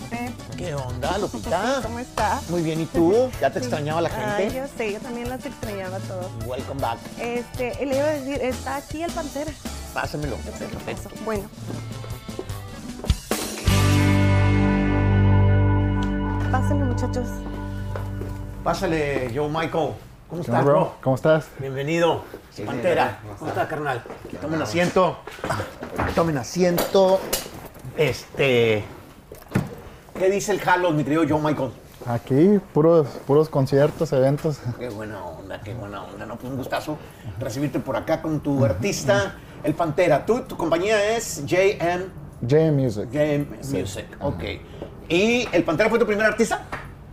Pepe. ¿Qué onda, Lupita? ¿Cómo estás? Muy bien, ¿y tú? ¿Ya te extrañaba la Ay, gente? yo sé, yo también las extrañaba a todos. Welcome back. Este, le iba a decir, está aquí el Pantera. Pásamelo. Eso, Bueno. Pásenle, muchachos. Pásale, Joe Michael. ¿Cómo ¿Qué estás, bro? bro? ¿Cómo estás? Bienvenido. Pantera. ¿Cómo está, carnal? Tomen asiento. Tomen asiento. Este. ¿Qué dice el Halo, mi querido Joe Michael? Aquí, puros, puros conciertos, eventos. Qué buena onda, qué buena onda. No, pues un gustazo recibirte por acá con tu artista, el Pantera. Tú, tu compañía es JM J Music. Game Music. Ok. ¿Y el Pantera fue tu primer artista?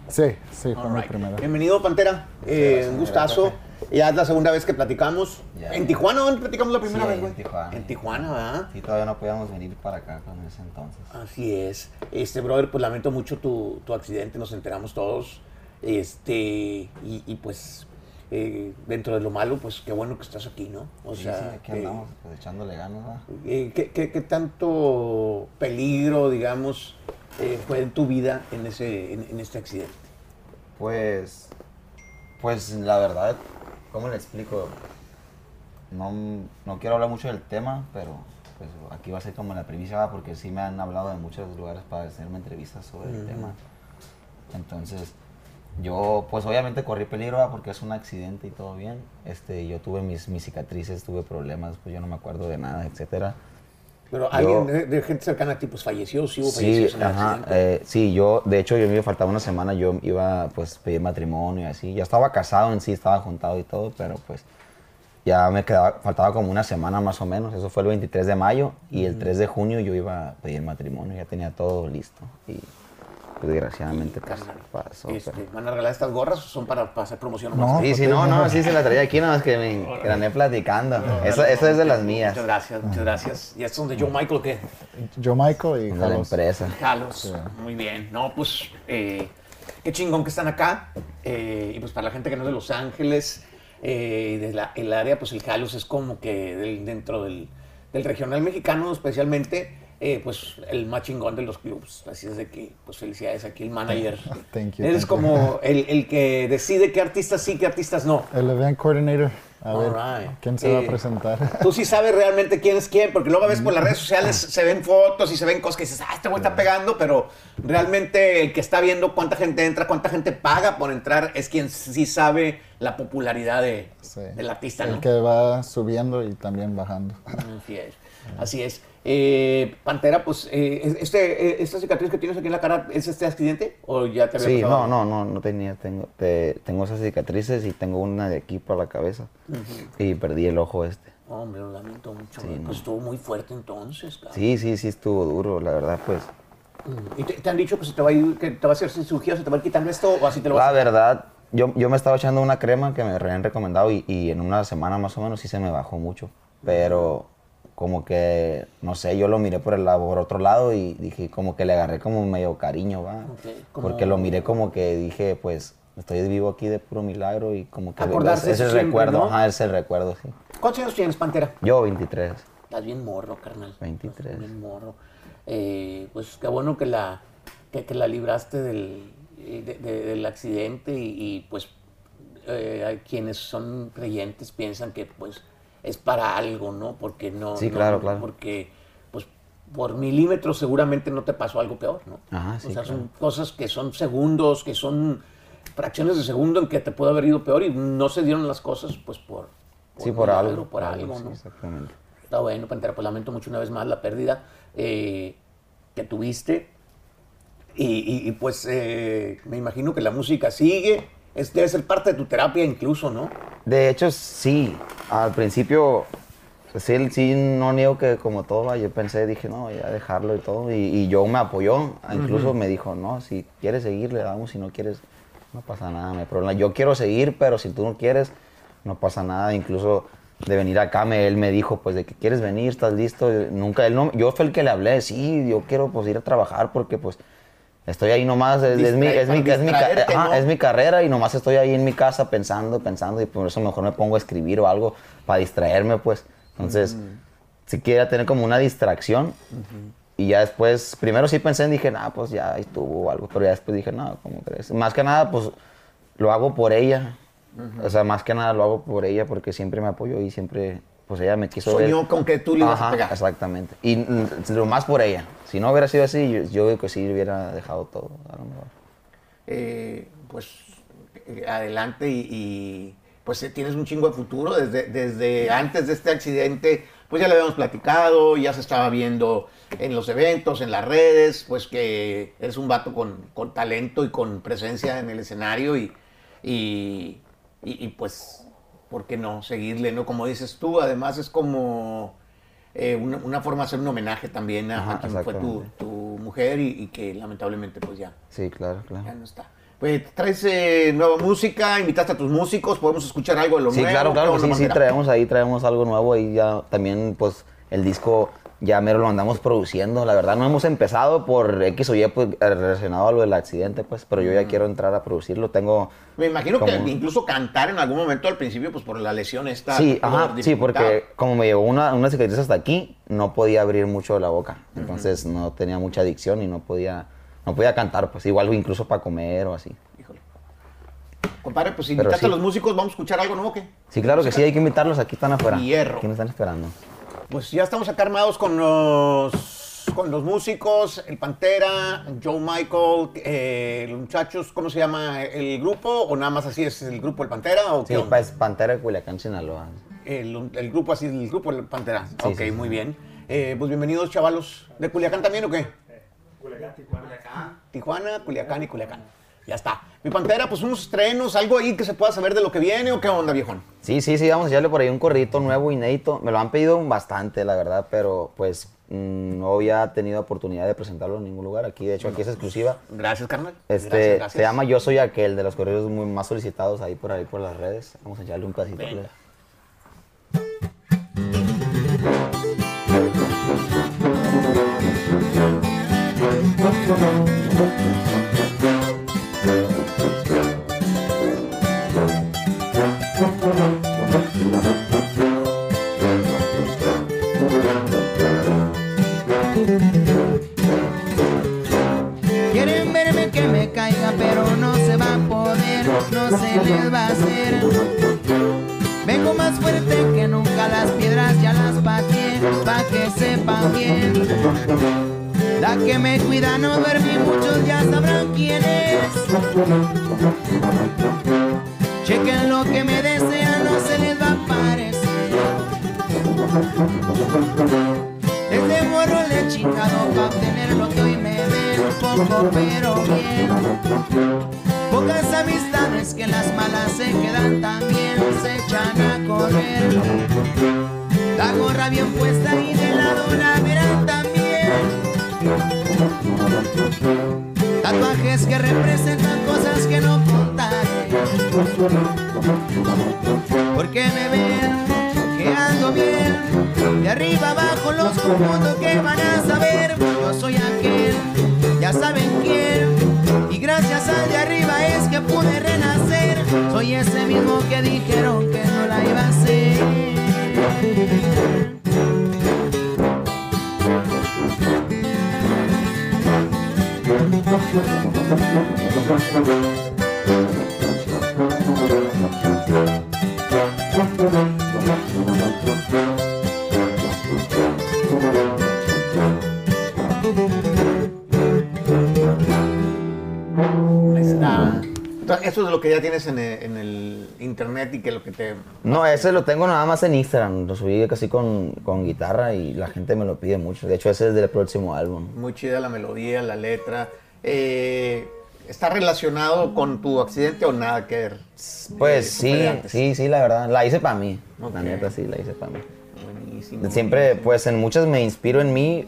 Sí, sí, fue mi primera. Bienvenido, Pantera. Eh, un gustazo. Ya es la segunda vez que platicamos. Ya, ¿En ya. Tijuana dónde platicamos la primera Sí, vez, en güey? Tijuana. En Tijuana, ¿verdad? Sí, todavía no podíamos venir para acá con ese entonces. Así es. Este, brother, pues lamento mucho tu, tu accidente, nos enteramos todos. Este, y, y, pues, eh, dentro de lo malo, pues qué bueno que estás aquí, ¿no? O Sí, sea, sí, aquí eh, andamos, pues echándole ganas, eh, ¿qué, qué, qué tanto peligro, digamos, eh, fue en tu vida en, ese, en, en este accidente? Pues, pues la verdad, ¿cómo le explico? No, no quiero hablar mucho del tema, pero pues aquí va a ser como la primicia, porque sí me han hablado de muchos lugares para hacerme entrevistas sobre el tema. Entonces, yo pues obviamente corrí peligro porque es un accidente y todo bien. Este, yo tuve mis, mis cicatrices, tuve problemas, pues yo no me acuerdo de nada, etcétera. Pero Yo- alguien de, de gente cercana a ti, pues falleció, sí hubo Sí, en ajá, eh, sí, yo, de hecho, yo me faltaba una semana, yo iba pues pedir matrimonio y así. Ya estaba casado en sí, estaba juntado y todo, pero pues ya me quedaba, faltaba como una semana más o menos. Eso fue el 23 de mayo y el 3 de junio yo iba a pedir matrimonio, ya tenía todo listo. Y desgraciadamente pues, Carnal, pasó. este, pero- ¿Van a regalar estas gorras o son para, para hacer promoción? No. Sí, sí, no, no, sí se la traía aquí, nada más que me andé platicando. Eso, eso es de las mías, Muchas gracias, muchas gracias. ¿Y estos son de Joe Michael o qué? Yo Michael y de la empresa. Jalos. Muy bien. No, pues eh, qué chingón que están acá. Eh, y pues para la gente que no es de Los Ángeles, eh, de la, el área, pues el Jalos es como que del- dentro del, del regional mexicano, especialmente, eh, pues el más chingón de los clubs. Así es de que, pues felicidades aquí, el manager. Thank you, Eres thank you. como el, el que decide qué artistas sí, qué artistas no. El event coordinator. A ver, Alright. ¿quién se va Eh, a presentar? Tú sí sabes realmente quién es quién, porque luego ves por las redes sociales, se ven fotos y se ven cosas que dices, ah, este güey está pegando, pero realmente el que está viendo cuánta gente entra, cuánta gente paga por entrar, es quien sí sabe la popularidad de, Sí. del artista, El ¿no? que va subiendo y también bajando. Así es. Así es. Eh, Pantera, pues, eh, este, eh, ¿esta cicatriz que tienes aquí en la cara es este accidente? ¿O ya te había Sí, pasado? no, no, no, no tenía, tengo, te- tengo esas cicatrices y tengo una de aquí para la cabeza. Y perdí el ojo este. Hombre, lo lamento mucho. Sí, pues no. estuvo muy fuerte entonces. Sí, sí, sí estuvo duro, la verdad, pues. ¿Y te, te han dicho que se te va a ir, que te va a hacer cirugía, se te va a ir quitando esto o así te lo vas La a verdad, yo, yo me estaba echando una crema que me habían recomendado y, y en una semana más o menos sí se me bajó mucho. Pero como que, no sé, yo lo miré por el lado, por otro lado y dije, como que le agarré como medio cariño, va. Porque lo miré como que dije, pues, estoy vivo aquí de puro milagro y como que Acordarse es el eso siempre, recuerdo, ¿no? ajá, es el recuerdo, sí. ¿Cuántos años tienes, Pantera? Yo 23. Estás bien morro, carnal. 23. Estás Bien morro. Eh, pues qué bueno que la, que, que la libraste del, eh, de- de- del accidente y, y, pues eh, hay quienes son creyentes piensan que pues es para algo, ¿no? Porque no... Sí, no- claro, claro. Porque pues por milímetros seguramente no te pasó algo peor, ¿no? Ajá, sí, O sea, son cosas que son segundos, que son fracciones de segundo en que te puede haber ido peor y no se dieron las cosas pues por... Sí, por algo. Por algo, sí, ¿no? exactamente. Está bueno, Pantera, pues lamento mucho una vez más la pérdida eh, que tuviste. Y, y- y, pues eh, me imagino que la música sigue. Es, debe ser parte de tu terapia incluso, ¿no? De hecho, sí. Al principio, pues, sí, sí, no niego que como todo, yo pensé, dije, no, ya dejarlo y todo. Y, y yo me apoyó. Incluso me dijo, no, si quieres seguir, le damos. Si no quieres, no pasa nada, no hay problema. Yo quiero seguir, pero si tú no quieres, no pasa nada. Incluso de venir acá, me, él me dijo, pues, de que quieres venir, estás listo. Nunca, él no, yo fue el que le hablé, sí, yo quiero, pues, ir a trabajar porque, pues, Estoy ahí nomás, es, es mi, es, mi, es, mi, ajá, ¿no? es mi carrera y nomás estoy ahí en mi casa pensando, pensando y por eso mejor me pongo a escribir o algo para distraerme, pues. Entonces, si quiera tener como una distracción, y ya después, primero sí pensé en, dije, nah, pues ya ahí estuvo o algo, pero ya después dije, no, ¿cómo crees? Más que nada, pues lo hago por ella. O sea, más que nada lo hago por ella porque siempre me apoyó y siempre, pues ella me quiso ver. Soñó con que tú le ibas a Ajá, pegar. Exactamente. Y mm, lo más por ella. Si no hubiera sido así, yo, yo creo que sí hubiera dejado todo, a lo mejor. eh, pues eh, adelante y, y, pues eh, tienes un chingo de futuro desde, desde antes de este accidente pues ya le habíamos platicado ya se estaba viendo en los eventos en las redes pues que eres un vato con, con talento y con presencia en el escenario y, y, y- y, pues por qué no seguirle no como dices tú además es como eh, una, una forma de hacer un homenaje también a, a Ajá, quien fue tu, tu mujer y, y que lamentablemente pues ya Sí, claro, ya claro. no está. Pues traes eh, nueva música, invitaste a tus músicos, podemos escuchar algo de lo Sí, nuevo. claro, claro, ¿Qué que sí, sí, traemos ahí, traemos algo nuevo ahí ya también, pues, el disco ya mero lo andamos produciendo, la verdad no hemos empezado por X o Y, pues, relacionado a lo del accidente, pues, pero yo ya quiero entrar a producirlo, tengo... Me imagino que incluso cantar en algún momento al principio, pues por la lesión esta. Sí, ajá, sí, porque como me llegó una, una cicatriz hasta aquí, no podía abrir mucho la boca, entonces no tenía mucha adicción y no podía, no podía cantar, pues, igual incluso para comer o así. Híjole. Compadre, pues Pero invitaste sí. a los músicos, vamos a escuchar algo nuevo, ¿qué? Sí, claro que sí, hay que invitarlos, aquí están afuera. Hierro. Aquí me están esperando. Pues ya estamos acá armados con los, con los músicos, el Pantera, Joe Michael, eh, los muchachos, ¿cómo se llama el grupo? ¿O nada más así es el grupo El Pantera? ¿o Sí, qué onda? pues, Pantera de Culiacán, Sinaloa. El, el grupo así, el grupo El Pantera. Sí, ok, sí, sí. muy bien. Eh, pues bienvenidos, chavalos. ¿De Culiacán también o qué? Tijuana, Culiacán y Culiacán. Ya está. Mi Pantera, pues unos estrenos, algo ahí que se pueda saber de lo que viene o qué onda, viejón. Sí, sí, sí, vamos a echarle por ahí un corridito nuevo, inédito. Me lo han pedido bastante, la verdad, pero pues mm, no había tenido oportunidad de presentarlo en ningún lugar. Aquí, de hecho, aquí es exclusiva. Gracias, carnal. Este, Gracias, gracias. se llama Yo Soy Aquel, de los corridos muy más solicitados ahí por ahí por las redes. Vamos a echarle un pedacito. Venga. Cuida no y muchos ya sabrán quién es. Chequen lo que me desean, no se les va a parecer. Desde morro le he chingado pa' obtener lo que hoy me den poco pero bien Pocas amistades que las malas se quedan también se echan a correr La gorra bien puesta y de lado la verán Tatuajes que representan cosas que no contaré Porque me ven que ando bien de arriba abajo los confundo que van a saber Yo soy aquel, ya saben quién Y gracias al de arriba es que pude renacer. Soy ese mismo que dijeron que Eso es lo que ya tienes en el, en el internet y que lo que te... No, ese lo tengo nada más en Instagram. Lo subí casi con, con guitarra y la gente me lo pide mucho. De hecho, ese es del próximo álbum. Muy chida la melodía, la letra. Eh, ¿Está relacionado con tu accidente o nada que ver? Pues sí, sí, sí, la verdad. La hice para mí. Ok. La neta, sí, la hice para mí. Buenísimo. Siempre, pues en muchas me inspiro en mí,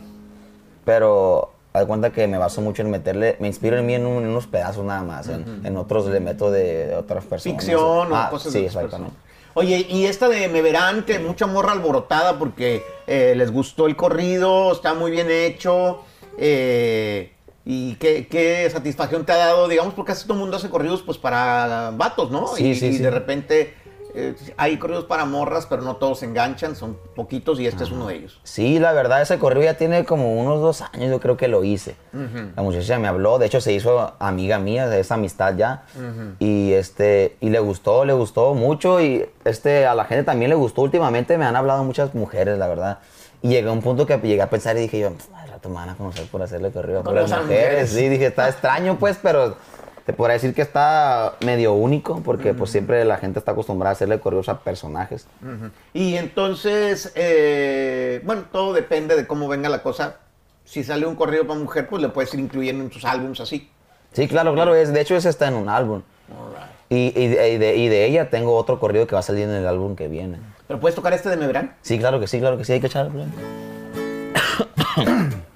pero haz cuenta que me baso mucho en meterle, me inspiro en mí en, un- en unos pedazos nada más, en, en otros le meto de otras personas. Ficción o Ah, cosas Sí, de exactamente. personas. Oye, y esta de Me Verán, que mucha morra alborotada porque eh, les gustó el corrido, está muy bien hecho. eh, y qué, qué satisfacción te ha dado, digamos, porque casi todo el mundo hace corridos pues para vatos, ¿no? Sí, y, sí, y de repente eh, hay corridos para morras, pero no todos se enganchan, son poquitos y este es uno de ellos. Sí, la verdad, ese corrido ya tiene como unos dos años, yo creo que lo hice. La muchacha me habló, de hecho se hizo amiga mía, de esa amistad ya. Y este, y le gustó, le gustó mucho. Y este, a la gente también le gustó. Últimamente me han hablado muchas mujeres, la verdad. Y llegué a un punto que llegué a pensar y dije yo, me van a conocer por hacerle corrido puras las mujeres. Sí, dije, está extraño pues, pero te podría decir que está medio único, porque pues siempre la gente está acostumbrada a hacerle corridos a personajes. Y entonces, eh, bueno, todo depende de cómo venga la cosa. Si sale un corrido para mujer, pues le puedes ir incluyendo en tus álbums así. Sí, claro, claro. Es, de hecho, ese está en un álbum. Y, y de, y de- y de ella tengo otro corrido que va a salir en el álbum que viene. ¿Pero puedes tocar este de Me Verán? Sí, claro que sí, claro que sí, hay que echarle.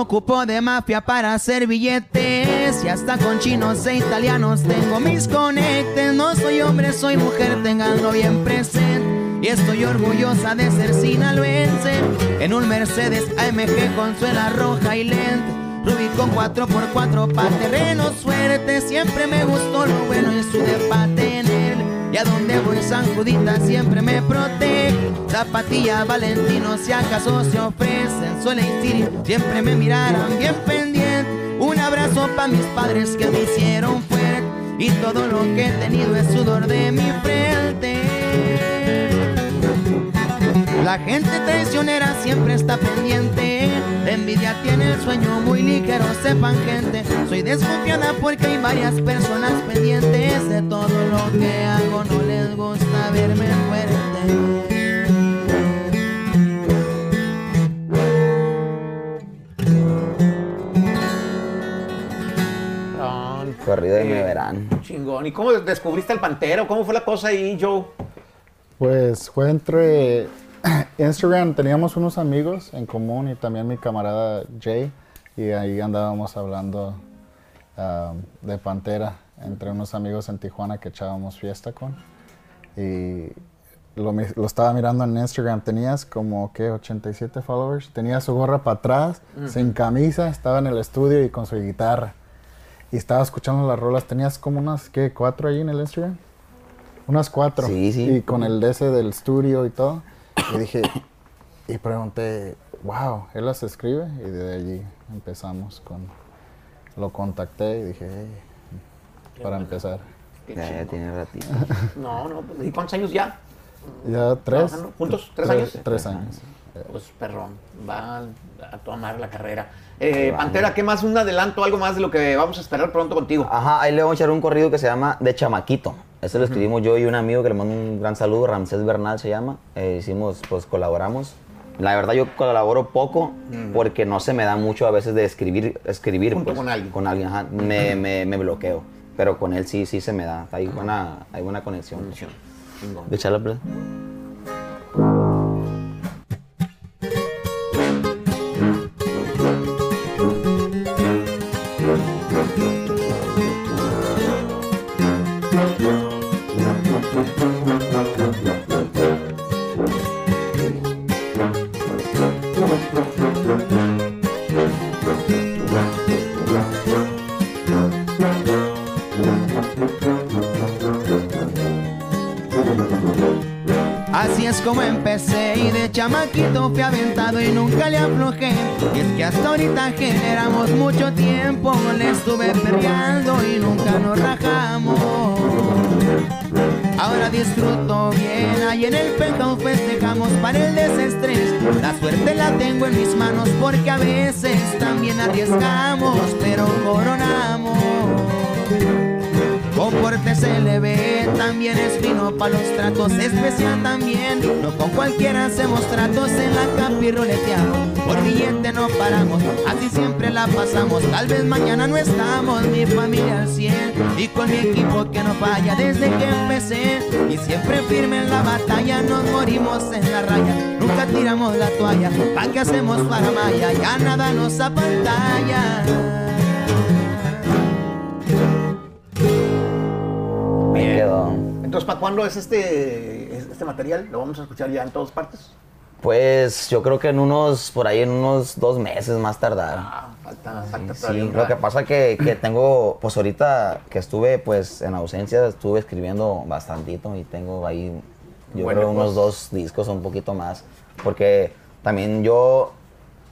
ocupo de mafia para hacer billetes y hasta con chinos e italianos tengo mis conectes. No soy hombre, soy mujer, tenganlo bien presente. Y estoy orgullosa de ser sinaloense. En un Mercedes AMG con suela roja y lente. Rubicon 4x4 pa' terreno suerte. Siempre me gustó lo bueno y su de pa' tener. Y a donde voy San Judita siempre me protege. Zapatilla Valentino si acaso se ofrecen. Suele City siempre me mirarán bien pendiente. Un abrazo pa' mis padres que me hicieron fuerte. Y todo lo que he tenido es sudor de mi frente. La gente traicionera siempre está pendiente. La envidia tiene el sueño muy ligero, sepan gente. Soy desconfiada porque hay varias personas pendientes de todo lo que hago. No les gusta verme fuerte. Chingón. Corrido de Eh, me verán. Chingón. ¿Y cómo descubriste el Pantero? ¿Cómo fue la cosa ahí, Joe? Pues fue entre Instagram, teníamos unos amigos en común y también mi camarada Jay, y ahí andábamos hablando ah, de Pantera entre unos amigos en Tijuana que echábamos fiesta con. Y lo, lo estaba mirando en Instagram, tenías como que 87 followers, tenía su gorra para atrás, sin camisa, estaba en el estudio y con su guitarra. Y estaba escuchando las rolas, tenías como unas, ¿qué? ¿Cuatro ahí en el Instagram? Unas cuatro. Sí, sí. Y con el ese del estudio y todo. Y dije, y pregunté, wow, él las escribe. Y de allí empezamos con, lo contacté y dije, hey, para empezar. Qué Ya, tiene ratito. No, no. pues, ¿Y cuántos años ya? Ya tres. Juntos, ¿tres años? Tres años. Pues perrón, va a tomar la carrera. Eh, Pantera, ¿qué más? Un adelanto, algo más de lo que vamos a esperar pronto contigo. Ajá, ahí le vamos a echar un corrido que se llama De Chamaquito. Ese lo escribimos yo y un amigo que le mando un gran saludo, Ramsés Bernal se llama. Eh, hicimos, pues colaboramos. La verdad yo colaboro poco porque no se me da mucho a veces de escribir, escribir Junto pues, con alguien. Con alguien, ajá. Me, me, me bloqueo. Pero con él sí, sí se me da. Hay buena, hay buena conexión. Chingón. De Así es como empecé y de chamaquito fui aventado y nunca le aflojé. Y es que hasta ahorita generamos mucho tiempo, le estuve perreando y nunca nos rajamos. Ahora disfruto bien, ahí en el penthouse festejamos para el desestrés. La suerte la tengo en mis manos porque a veces también arriesgamos, pero coronamos. Comporte se le ve, también es fino para los tratos, especial también. No con cualquiera hacemos tratos en la roleteamos. Por billete no paramos, así siempre la pasamos. Tal vez mañana no estamos, mi familia al 100. Y con mi equipo que no falla desde que empecé. Y siempre firme en la batalla, nos morimos en la raya. Nunca tiramos la toalla, ¿pa' qué hacemos para Maya? Ya nada nos apantalla. Entonces, ¿para cuándo es este, este material? ¿Lo vamos a escuchar ya en todas partes? Pues yo creo que en unos, por ahí en unos dos meses más tardar. Ah, falta, falta Sí, todavía un lo que pasa que, que tengo, pues ahorita que estuve pues en ausencia, estuve escribiendo bastantito y tengo ahí, yo Bueno, creo unos pues. dos discos, un poquito más, porque también yo,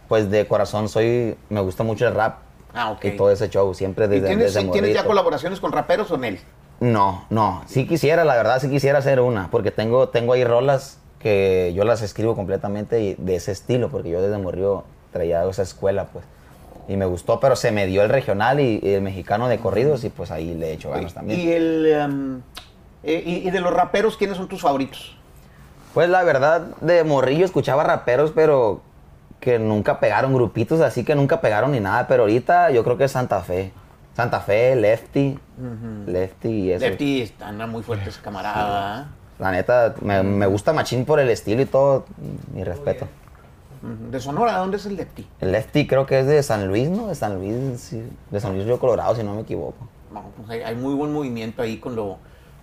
pues de corazón soy, me gusta mucho el rap Ah, ok. y todo ese show, siempre ¿Y desde, tienes, desde tienes ya colaboraciones con raperos o Nel? No, no, sí quisiera, la verdad, sí quisiera hacer una, porque tengo, tengo ahí rolas que yo las escribo completamente y de ese estilo, porque yo desde morrió traía esa escuela, pues, y me gustó, pero se me dio el regional y, y el mexicano de corridos y pues ahí le he hecho ganas también. Y, el, eh, y, y de los raperos, ¿quiénes son tus favoritos? Pues la verdad, de morrillo escuchaba raperos, pero que nunca pegaron, grupitos así que nunca pegaron ni nada, pero ahorita yo creo que es Santa Fe. Santa Fe, Lefty, Lefty y eso. Lefty está- anda muy fuerte ese camarada. La neta, me, me gusta Machín por el estilo y todo, mi respeto. Ujú. ¿De Sonora? ¿Dónde es el Lefty? El Lefty creo que es de San Luis, ¿no? De San Luis, sí, de San Luis Río Colorado, si no me equivoco. Vamos, pues hay, hay muy buen movimiento ahí con lo,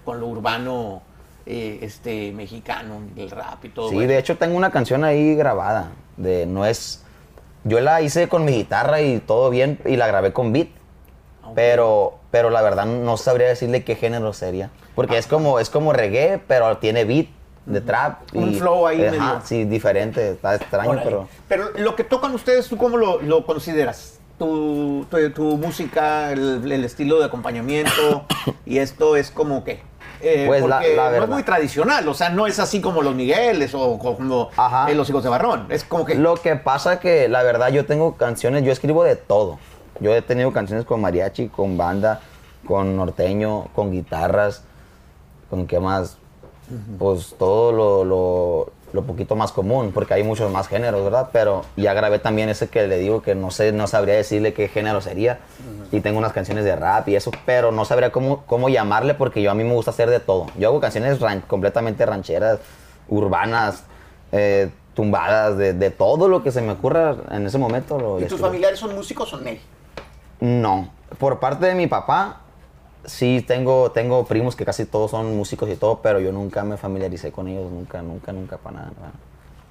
con lo urbano eh, este, mexicano, el rap y todo. Sí, bueno. de hecho tengo una canción ahí grabada, de no es... Yo la hice con mi guitarra y todo bien, y la grabé con beat, Pero, pero la verdad no sabría decirle qué género sería. Porque es como, es como reggae, pero tiene beat de trap. Un flow ahí medio. Sí, diferente, está extraño, Órale. pero... Pero lo que tocan ustedes, ¿tú cómo lo, lo consideras? Tu, tu, tu música, el, el estilo de acompañamiento y esto es como que... eh, Pues la- la no es verdad. muy tradicional, o sea, no es así como los Migueles o como Ajá. eh, los hijos de Barrón. Es como que... Lo que pasa que la verdad yo tengo canciones, yo escribo de todo. Yo he tenido canciones con mariachi, con banda, con norteño, con guitarras, con qué más, pues todo lo, lo, lo poquito más común, porque hay muchos más géneros, ¿verdad? Pero ya grabé también ese que le digo que no sé, no sabría decirle qué género sería. Y tengo unas canciones de rap y eso, pero no sabría cómo, cómo llamarle porque yo a mí me gusta hacer de todo. Yo hago canciones ran- completamente rancheras, urbanas, eh, tumbadas, de, de todo lo que se me ocurra en ese momento. Lo ¿Y tus familiares son músicos o Nel? No, por parte de mi papá, sí tengo, tengo primos que casi todos son músicos y todo, pero yo nunca me familiaricé con ellos, nunca, nunca, nunca para nada.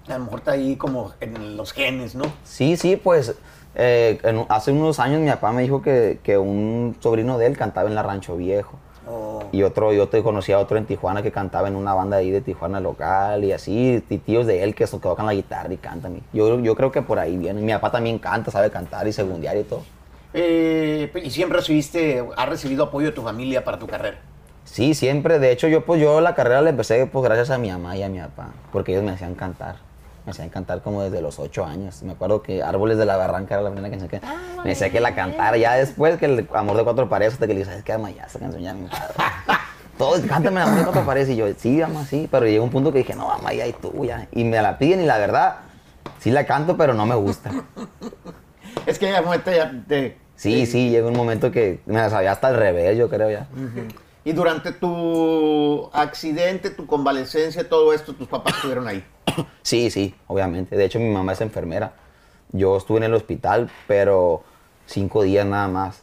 A lo mejor está ahí como en los genes, ¿no? Sí, sí, pues eh, en- hace unos años mi papá me dijo que, que un sobrino de él cantaba en la Rancho Viejo. O- Y otro, yo te conocía a otro en Tijuana que cantaba en una banda ahí de Tijuana local y así, y tíos de él que tocan la guitarra y cantan. Yo, yo creo que por ahí viene. Mi papá también canta, sabe cantar y segundiar y todo. Eh, y siempre recibiste, has recibido apoyo de tu familia para tu carrera. Sí, siempre. De hecho, yo pues yo la carrera la empecé pues gracias a mi mamá y a mi papá, porque ellos me hacían cantar. Me hacían cantar como desde los ocho años. Me acuerdo que Árboles de la Barranca era la primera canción que me decía que la cantara. Ya después que el Amor de Cuatro Paredes, hasta que le dije, ¿sabes qué, mamá? Ya esa canción ya me Todos, cántame el Amor de Cuatro Paredes. Y yo, sí, mamá, sí. Pero llegó un punto que dije, no, mamá, ya y tú, ya. Y me la piden y la verdad, sí la canto, pero no me gusta. Es que ya momento ya te- Sí, sí, llegó un momento que me la sabía hasta al revés, yo creo ya. Y durante tu accidente, tu convalecencia, todo esto, tus papás estuvieron ahí. Sí, sí, obviamente. De hecho, mi mamá es enfermera. Yo estuve en el hospital, pero cinco días nada más.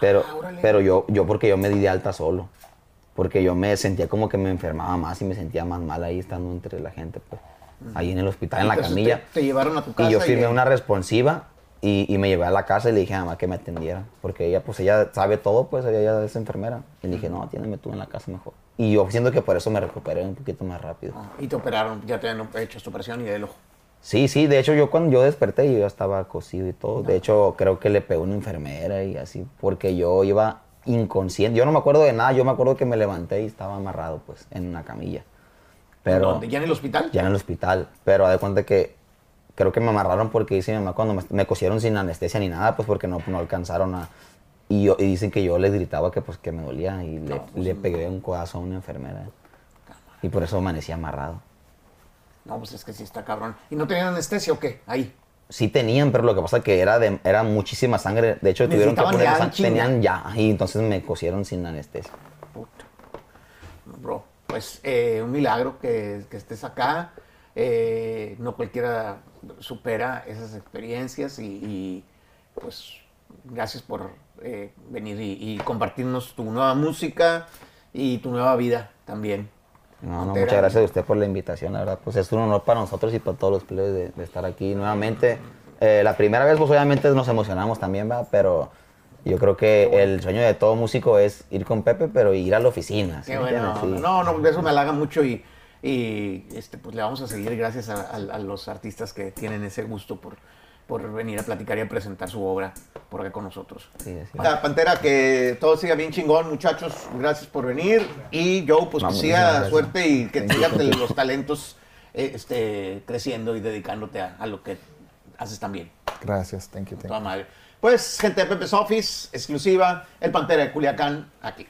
Pero, Ah, pero yo, yo porque yo me di de alta solo. Porque yo me sentía como que me enfermaba más y me sentía más mal ahí estando entre la gente, pues. Ahí en el hospital, en la Entonces, camilla. Te, te llevaron a tu casa. Y yo firmé ahí- una responsiva y, y me llevé a la casa y le dije a mamá que me atendiera. Porque ella, pues ella sabe todo, pues ella, es enfermera. Y le dije, no, atiéndeme tú en la casa mejor. Y yo siento que por eso me recuperé un poquito más rápido. Ah, Y te operaron, ya te han hecho tu presión y del ojo. Sí, sí, de hecho yo cuando yo desperté yo ya estaba cosido y todo. De hecho creo que le pegó una enfermera y así, porque yo iba inconsciente. Yo no me acuerdo de nada, yo me acuerdo que me levanté y estaba amarrado pues en una camilla. Pero ¿Dónde? ¿Ya en el hospital? ya en el hospital, pero de cuenta que creo que me amarraron porque dice mi mamá cuando me, me cosieron sin anestesia ni nada, pues porque no, no alcanzaron a... Y, yo- y dicen que yo les gritaba que pues que me dolía y le, pues, le pegué un codazo a una enfermera. Y por eso amanecí amarrado. No, pues es que sí está cabrón. ¿Y no tenían anestesia o qué? Ahí. Sí tenían, pero lo que pasa es que era, de, era muchísima sangre. De hecho, tuvieron que poner ya. Tenían ya, y entonces me cosieron sin anestesia. Puta. Bro, pues eh, un milagro que, que estés acá. Eh, no cualquiera supera esas experiencias y, y, pues gracias por eh, venir y, y compartirnos tu nueva música y tu nueva vida también. No, no, muchas gracias a usted por la invitación, la verdad. Pues es un honor para nosotros y para todos los players de, de estar aquí nuevamente. Eh, la primera vez, pues obviamente nos emocionamos también, ¿va? Pero yo creo que el sueño de todo músico es ir con Pepe, pero ir a la oficina. ¿sí Qué bueno. Sí. No, no, eso me halaga mucho y, y, este, pues le vamos a seguir gracias a, a- a los artistas que tienen ese gusto por, por venir a platicar y a presentar su obra por acá con nosotros. Sí, sí. La Pantera, que todo siga bien chingón, muchachos. Gracias por venir. Y Joe, pues Vamos, que siga suerte y que you. los talentos eh, este, creciendo y dedicándote a, a lo que haces también. Gracias, thank you, thank you. Toda madre. Pues, gente de Pepe's Office, exclusiva, el Pantera de Culiacán, aquí.